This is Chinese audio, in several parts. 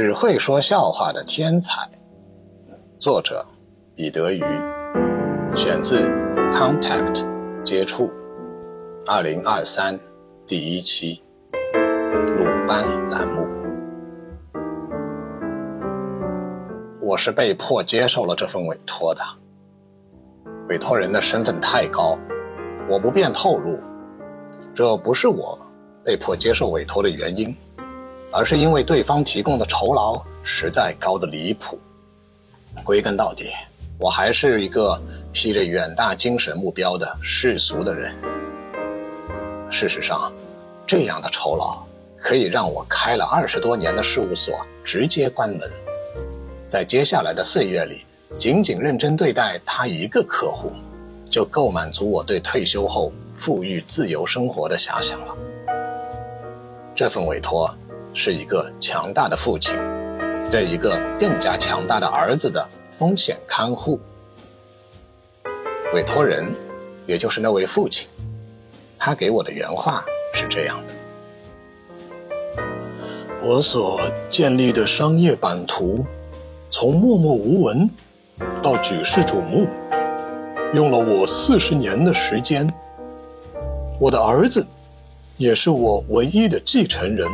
只会说笑话的天才。作者：彼得·鱼，选自《Contact》接触，二零二三第一期，鲁班栏目。我是被迫接受了这份委托的。委托人的身份太高，我不便透露。这不是我被迫接受委托的原因，而是因为对方提供的酬劳实在高的离谱。归根到底，我还是一个披着远大精神目标的世俗的人。事实上，这样的酬劳可以让我开了二十多年的事务所直接关门。在接下来的岁月里，仅仅认真对待他一个客户，就够满足我对退休后富裕自由生活的遐想了。这份委托是一个强大的父亲对一个更加强大的儿子的风险看护。委托人，也就是那位父亲，他给我的原话是这样的：我所建立的商业版图。从默默无闻到举世瞩目，用了我四十年的时间。我的儿子也是我唯一的继承人，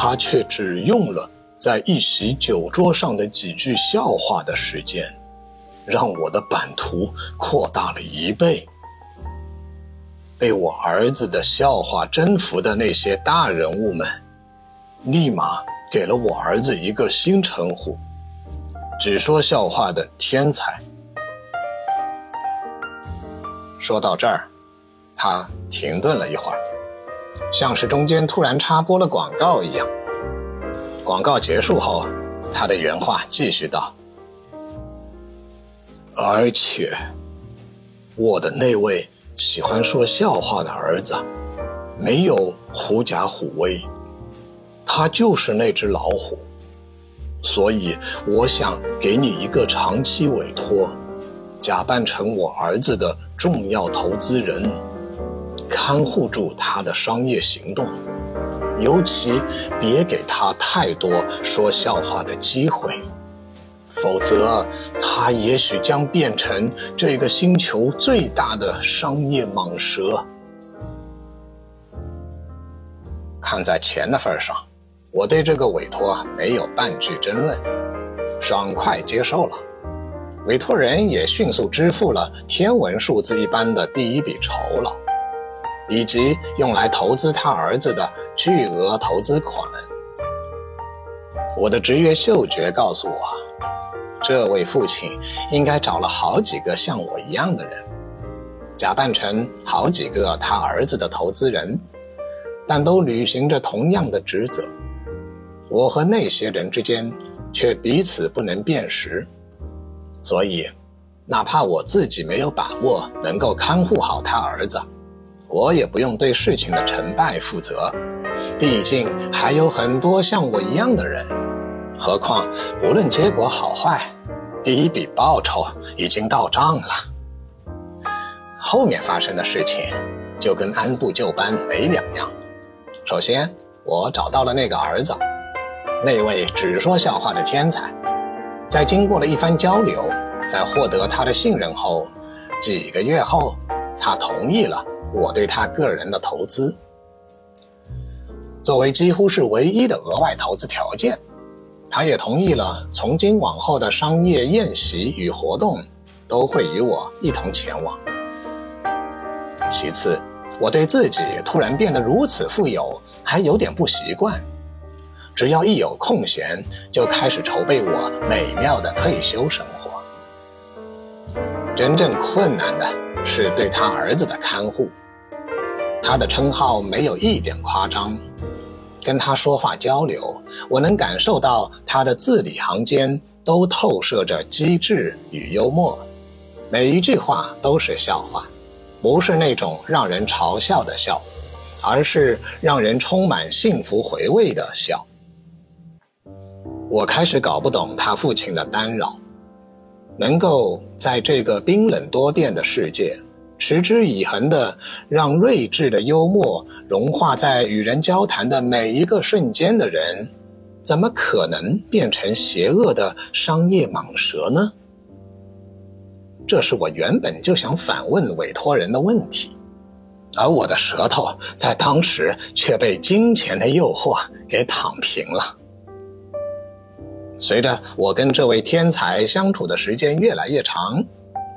他却只用了在一席酒桌上的几句笑话的时间，让我的版图扩大了一倍。被我儿子的笑话征服的那些大人物们，立马给了我儿子一个新称呼。只说笑话的天才。说到这儿，他停顿了一会儿，像是中间突然插播了广告一样。广告结束后，他的原话继续道：“而且，我的那位喜欢说笑话的儿子，没有狐假虎威，他就是那只老虎。”所以，我想给你一个长期委托，假扮成我儿子的重要投资人，看护住他的商业行动，尤其别给他太多说笑话的机会，否则他也许将变成这个星球最大的商业蟒蛇。看在钱的份上。我对这个委托没有半句争论，爽快接受了。委托人也迅速支付了天文数字一般的第一笔酬劳，以及用来投资他儿子的巨额投资款。我的职业嗅觉告诉我，这位父亲应该找了好几个像我一样的人，假扮成好几个他儿子的投资人，但都履行着同样的职责。我和那些人之间却彼此不能辨识，所以，哪怕我自己没有把握能够看护好他儿子，我也不用对事情的成败负责。毕竟还有很多像我一样的人。何况，不论结果好坏，第一笔报酬已经到账了。后面发生的事情就跟按部就班没两样。首先，我找到了那个儿子。那位只说笑话的天才，在经过了一番交流，在获得他的信任后，几个月后，他同意了我对他个人的投资。作为几乎是唯一的额外投资条件，他也同意了从今往后的商业宴席与活动都会与我一同前往。其次，我对自己突然变得如此富有还有点不习惯。只要一有空闲，就开始筹备我美妙的退休生活。真正困难的是对他儿子的看护。他的称号没有一点夸张，跟他说话交流，我能感受到他的字里行间都透射着机智与幽默，每一句话都是笑话，不是那种让人嘲笑的笑，而是让人充满幸福回味的笑。我开始搞不懂他父亲的干扰，能够在这个冰冷多变的世界，持之以恒的让睿智的幽默融化在与人交谈的每一个瞬间的人，怎么可能变成邪恶的商业蟒蛇呢？这是我原本就想反问委托人的问题，而我的舌头在当时却被金钱的诱惑给躺平了。随着我跟这位天才相处的时间越来越长，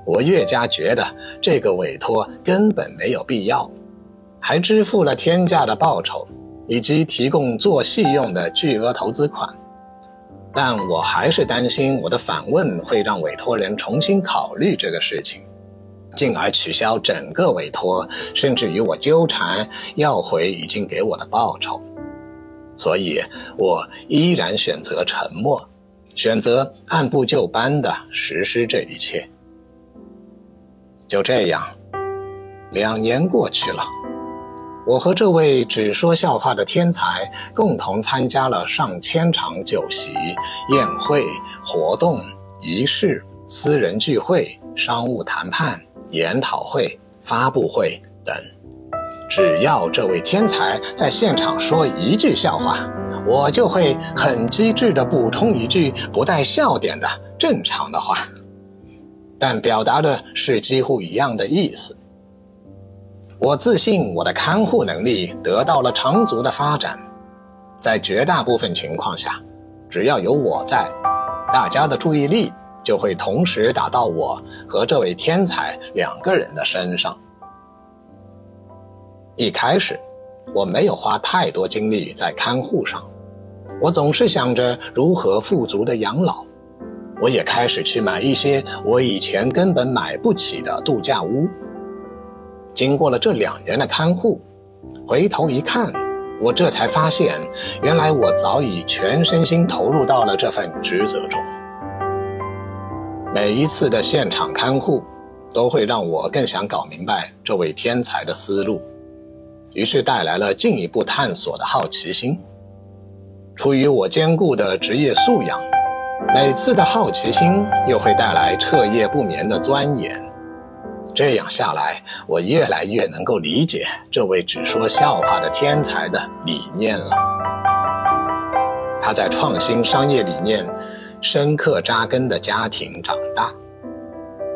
我越加觉得这个委托根本没有必要，还支付了天价的报酬，以及提供做戏用的巨额投资款。但我还是担心我的反问会让委托人重新考虑这个事情，进而取消整个委托，甚至与我纠缠要回已经给我的报酬。所以，我依然选择沉默，选择按部就班地实施这一切。就这样，两年过去了。我和这位只说笑话的天才共同参加了上千场酒席、宴会、活动、仪式、私人聚会、商务谈判、研讨会、发布会等。只要这位天才在现场说一句笑话，我就会很机智地补充一句不带笑点的正常的话，但表达的是几乎一样的意思。我自信我的看护能力得到了长足的发展，在绝大部分情况下，只要有我在，大家的注意力就会同时打到我和这位天才两个人的身上。一开始，我没有花太多精力在看护上，我总是想着如何富足的养老。我也开始去买一些我以前根本买不起的度假屋。经过了这两年的看护，回头一看，我这才发现，原来我早已全身心投入到了这份职责中。每一次的现场看护，都会让我更想搞明白这位天才的思路，于是带来了进一步探索的好奇心。出于我坚固的职业素养，每次的好奇心又会带来彻夜不眠的钻研。这样下来，我越来越能够理解这位只说笑话的天才的理念了。他在创新商业理念深刻扎根的家庭长大，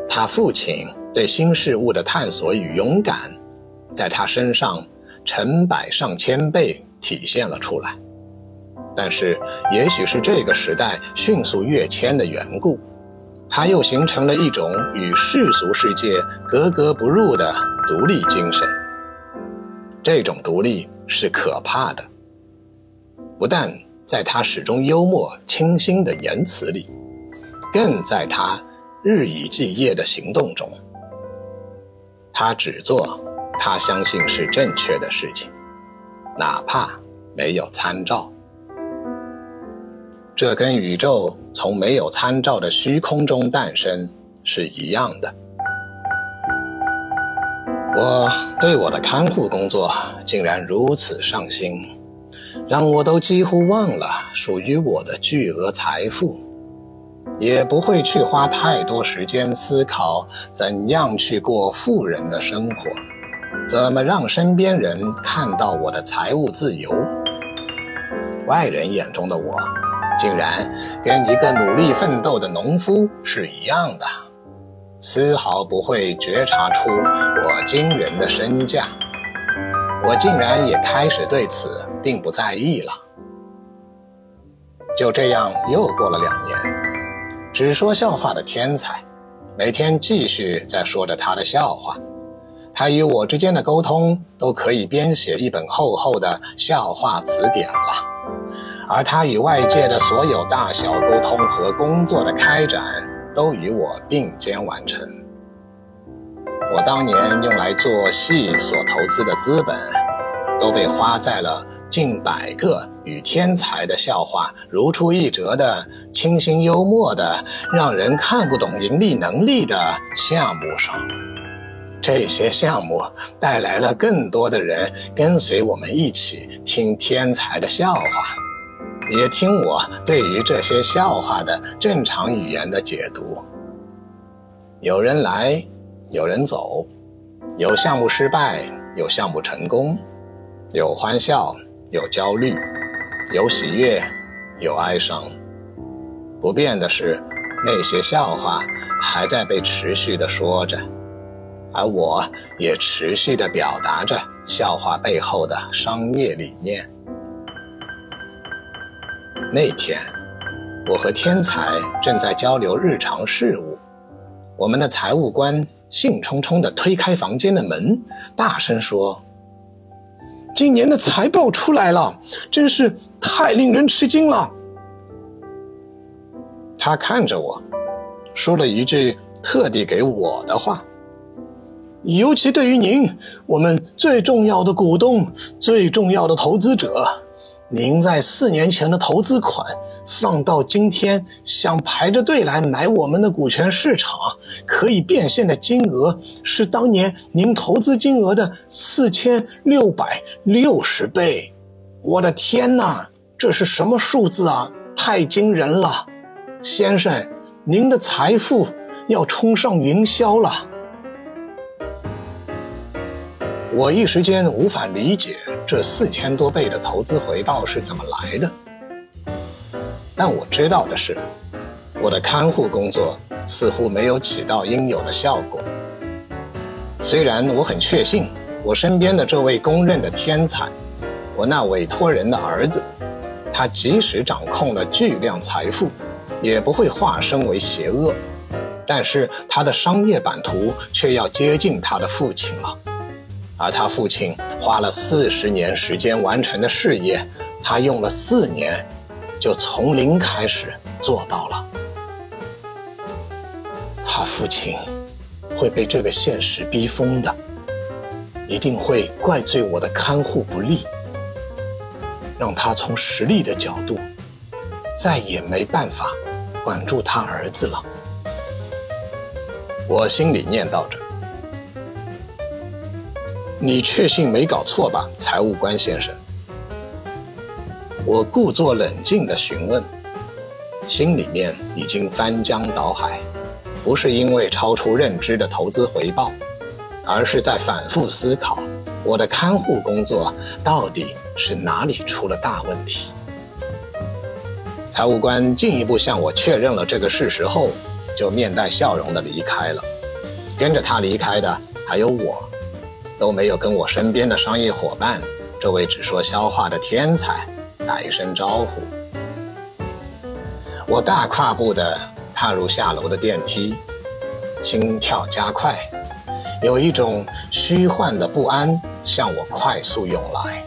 他父亲对新事物的探索与勇敢，在他身上成百上千倍体现了出来。但是，也许是这个时代迅速跃迁的缘故。他又形成了一种与世俗世界格格不入的独立精神。这种独立是可怕的，不但在他始终幽默清新的言辞里，更在他日以继夜的行动中。他只做他相信是正确的事情，哪怕没有参照。这跟宇宙从没有参照的虚空中诞生是一样的。我对我的看护工作竟然如此上心，让我都几乎忘了属于我的巨额财富，也不会去花太多时间思考怎样去过富人的生活，怎么让身边人看到我的财务自由。外人眼中的我。竟然跟一个努力奋斗的农夫是一样的，丝毫不会觉察出我惊人的身价。我竟然也开始对此并不在意了。就这样又过了两年，只说笑话的天才，每天继续在说着他的笑话。他与我之间的沟通都可以编写一本厚厚的笑话词典了。而他与外界的所有大小沟通和工作的开展，都与我并肩完成。我当年用来做戏所投资的资本，都被花在了近百个与天才的笑话如出一辙的清新幽默的、让人看不懂盈利能力的项目上。这些项目带来了更多的人跟随我们一起听天才的笑话。也听我对于这些笑话的正常语言的解读。有人来，有人走，有项目失败，有项目成功，有欢笑，有焦虑，有喜悦，有哀伤。不变的是，那些笑话还在被持续的说着，而我也持续的表达着笑话背后的商业理念。那天，我和天才正在交流日常事务，我们的财务官兴冲冲地推开房间的门，大声说：“今年的财报出来了，真是太令人吃惊了。”他看着我，说了一句特地给我的话：“尤其对于您，我们最重要的股东，最重要的投资者。”您在四年前的投资款放到今天，想排着队来买我们的股权市场，可以变现的金额是当年您投资金额的四千六百六十倍。我的天哪，这是什么数字啊？太惊人了，先生，您的财富要冲上云霄了。我一时间无法理解这四千多倍的投资回报是怎么来的，但我知道的是，我的看护工作似乎没有起到应有的效果。虽然我很确信，我身边的这位公认的天才，我那委托人的儿子，他即使掌控了巨量财富，也不会化身为邪恶，但是他的商业版图却要接近他的父亲了。而他父亲花了四十年时间完成的事业，他用了四年，就从零开始做到了。他父亲会被这个现实逼疯的，一定会怪罪我的看护不力，让他从实力的角度再也没办法管住他儿子了。我心里念叨着。你确信没搞错吧，财务官先生？我故作冷静地询问，心里面已经翻江倒海，不是因为超出认知的投资回报，而是在反复思考我的看护工作到底是哪里出了大问题。财务官进一步向我确认了这个事实后，就面带笑容地离开了。跟着他离开的还有我。都没有跟我身边的商业伙伴，这位只说笑话的天才打一声招呼。我大跨步地踏入下楼的电梯，心跳加快，有一种虚幻的不安向我快速涌来，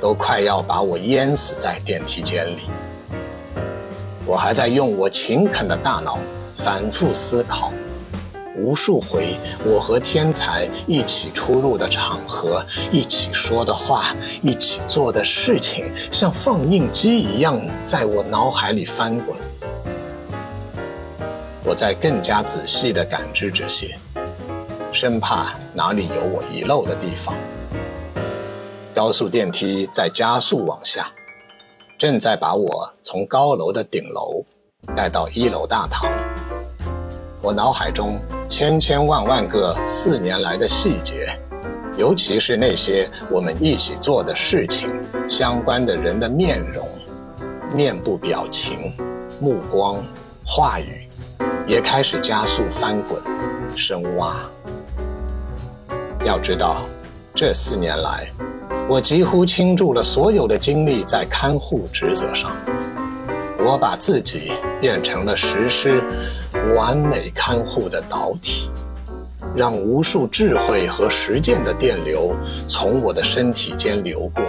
都快要把我淹死在电梯间里。我还在用我勤恳的大脑反复思考。无数回，我和天才一起出入的场合，一起说的话，一起做的事情，像放映机一样在我脑海里翻滚。我在更加仔细地感知这些，生怕哪里有我遗漏的地方。高速电梯在加速往下，正在把我从高楼的顶楼带到一楼大堂。我脑海中。千千万万个四年来的细节，尤其是那些我们一起做的事情相关的人的面容、面部表情、目光、话语，也开始加速翻滚、深挖。要知道，这四年来，我几乎倾注了所有的精力在看护职责上。我把自己变成了实施完美看护的导体，让无数智慧和实践的电流从我的身体间流过。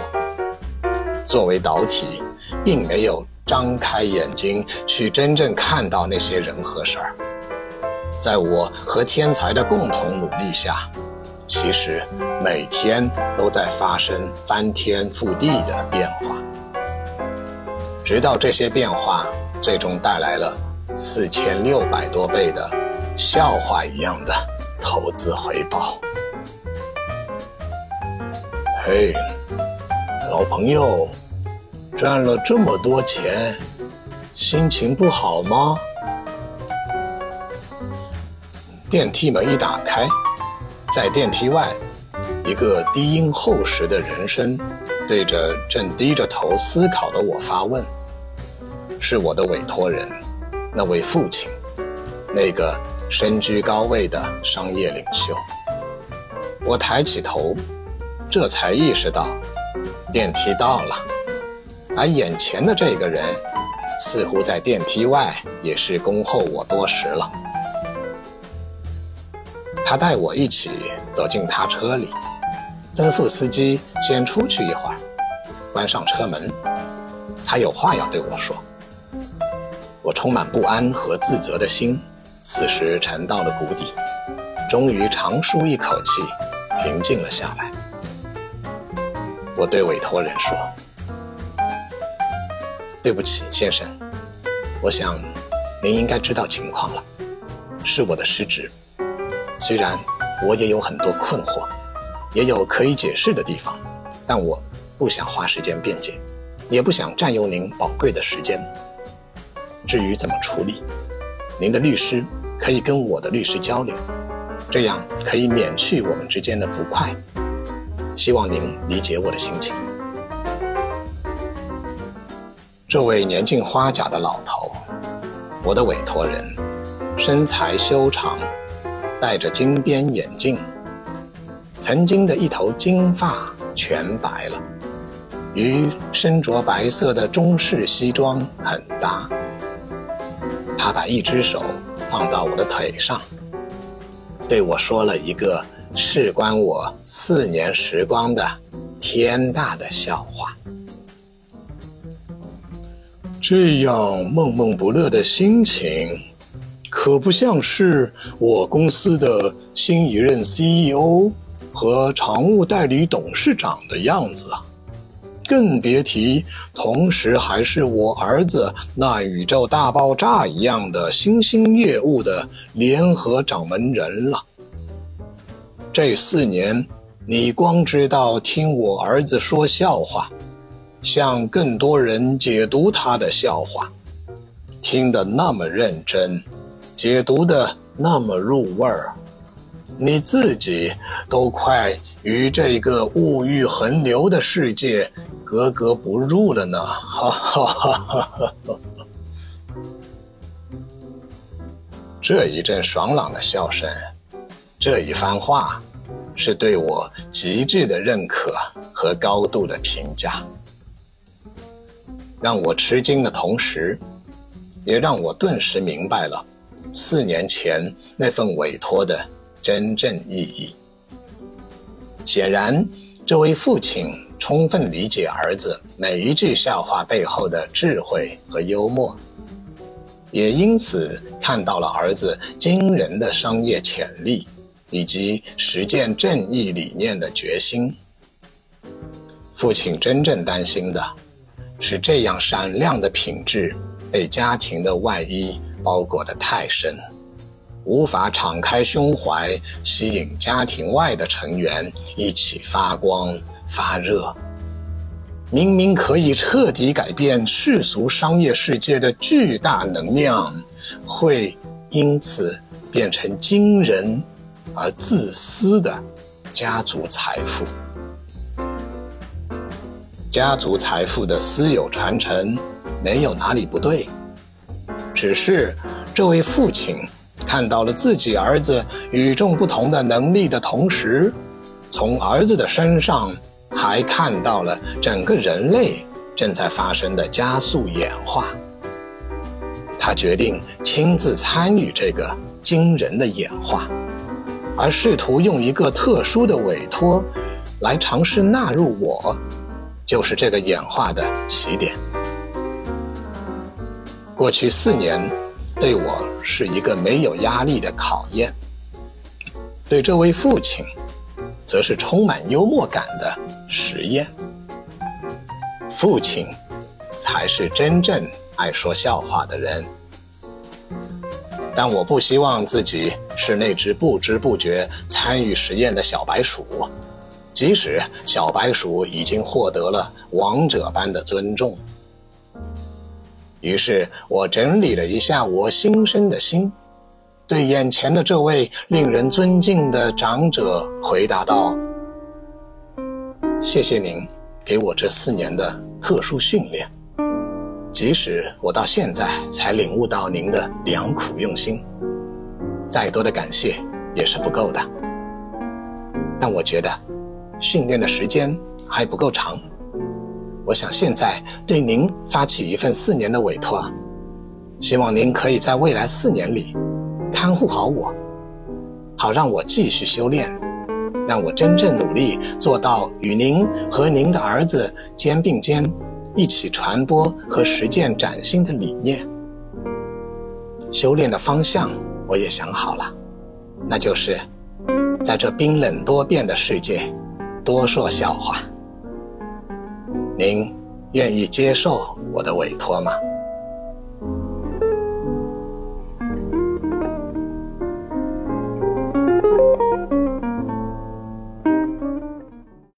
作为导体，并没有张开眼睛去真正看到那些人和事儿。在我和天才的共同努力下，其实每天都在发生翻天覆地的变化。直到这些变化最终带来了四千六百多倍的笑话一样的投资回报。嘿，老朋友，赚了这么多钱，心情不好吗？电梯门一打开，在电梯外，一个低音厚实的人声对着正低着头思考的我发问。是我的委托人，那位父亲，那个身居高位的商业领袖。我抬起头，这才意识到，电梯到了，而眼前的这个人，似乎在电梯外也是恭候我多时了。他带我一起走进他车里，吩咐司机先出去一会儿，关上车门。他有话要对我说。我充满不安和自责的心，此时沉到了谷底，终于长舒一口气，平静了下来。我对委托人说：“对不起，先生，我想您应该知道情况了，是我的失职。”虽然我也有很多困惑，也有可以解释的地方，但我不想花时间辩解，也不想占用您宝贵的时间。至于怎么处理，您的律师可以跟我的律师交流，这样可以免去我们之间的不快。希望您理解我的心情。这位年近花甲的老头，我的委托人，身材修长。戴着金边眼镜，曾经的一头金发全白了，与身着白色的中式西装很搭。他把一只手放到我的腿上，对我说了一个事关我四年时光的天大的笑话。这样闷闷不乐的心情。可不像是我公司的新一任 CEO 和常务代理董事长的样子啊，更别提同时还是我儿子那宇宙大爆炸一样的新兴业务的联合掌门人了。这四年，你光知道听我儿子说笑话，向更多人解读他的笑话，听得那么认真。解读的那么入味儿，你自己都快与这个物欲横流的世界格格不入了呢！哈哈哈哈哈！这一阵爽朗的笑声，这一番话，是对我极致的认可和高度的评价，让我吃惊的同时，也让我顿时明白了。四年前那份委托的真正意义，显然，这位父亲充分理解儿子每一句笑话背后的智慧和幽默，也因此看到了儿子惊人的商业潜力以及实践正义理念的决心。父亲真正担心的，是这样闪亮的品质被家庭的外衣。包裹得太深，无法敞开胸怀，吸引家庭外的成员一起发光发热。明明可以彻底改变世俗商业世界的巨大能量，会因此变成惊人而自私的家族财富。家族财富的私有传承没有哪里不对。只是，这位父亲看到了自己儿子与众不同的能力的同时，从儿子的身上还看到了整个人类正在发生的加速演化。他决定亲自参与这个惊人的演化，而试图用一个特殊的委托来尝试纳入我，就是这个演化的起点。过去四年，对我是一个没有压力的考验；对这位父亲，则是充满幽默感的实验。父亲，才是真正爱说笑话的人。但我不希望自己是那只不知不觉参与实验的小白鼠，即使小白鼠已经获得了王者般的尊重。于是我整理了一下我新生的心，对眼前的这位令人尊敬的长者回答道：“谢谢您给我这四年的特殊训练，即使我到现在才领悟到您的良苦用心，再多的感谢也是不够的。但我觉得，训练的时间还不够长。我想现在对您发起一份四年的委托，希望您可以在未来四年里看护好我，好让我继续修炼，让我真正努力做到与您和您的儿子肩并肩。一起传播和实践崭新的理念。修炼的方向我也想好了，那就是在这冰冷多变的世界多说笑话。您愿意接受我的委托吗？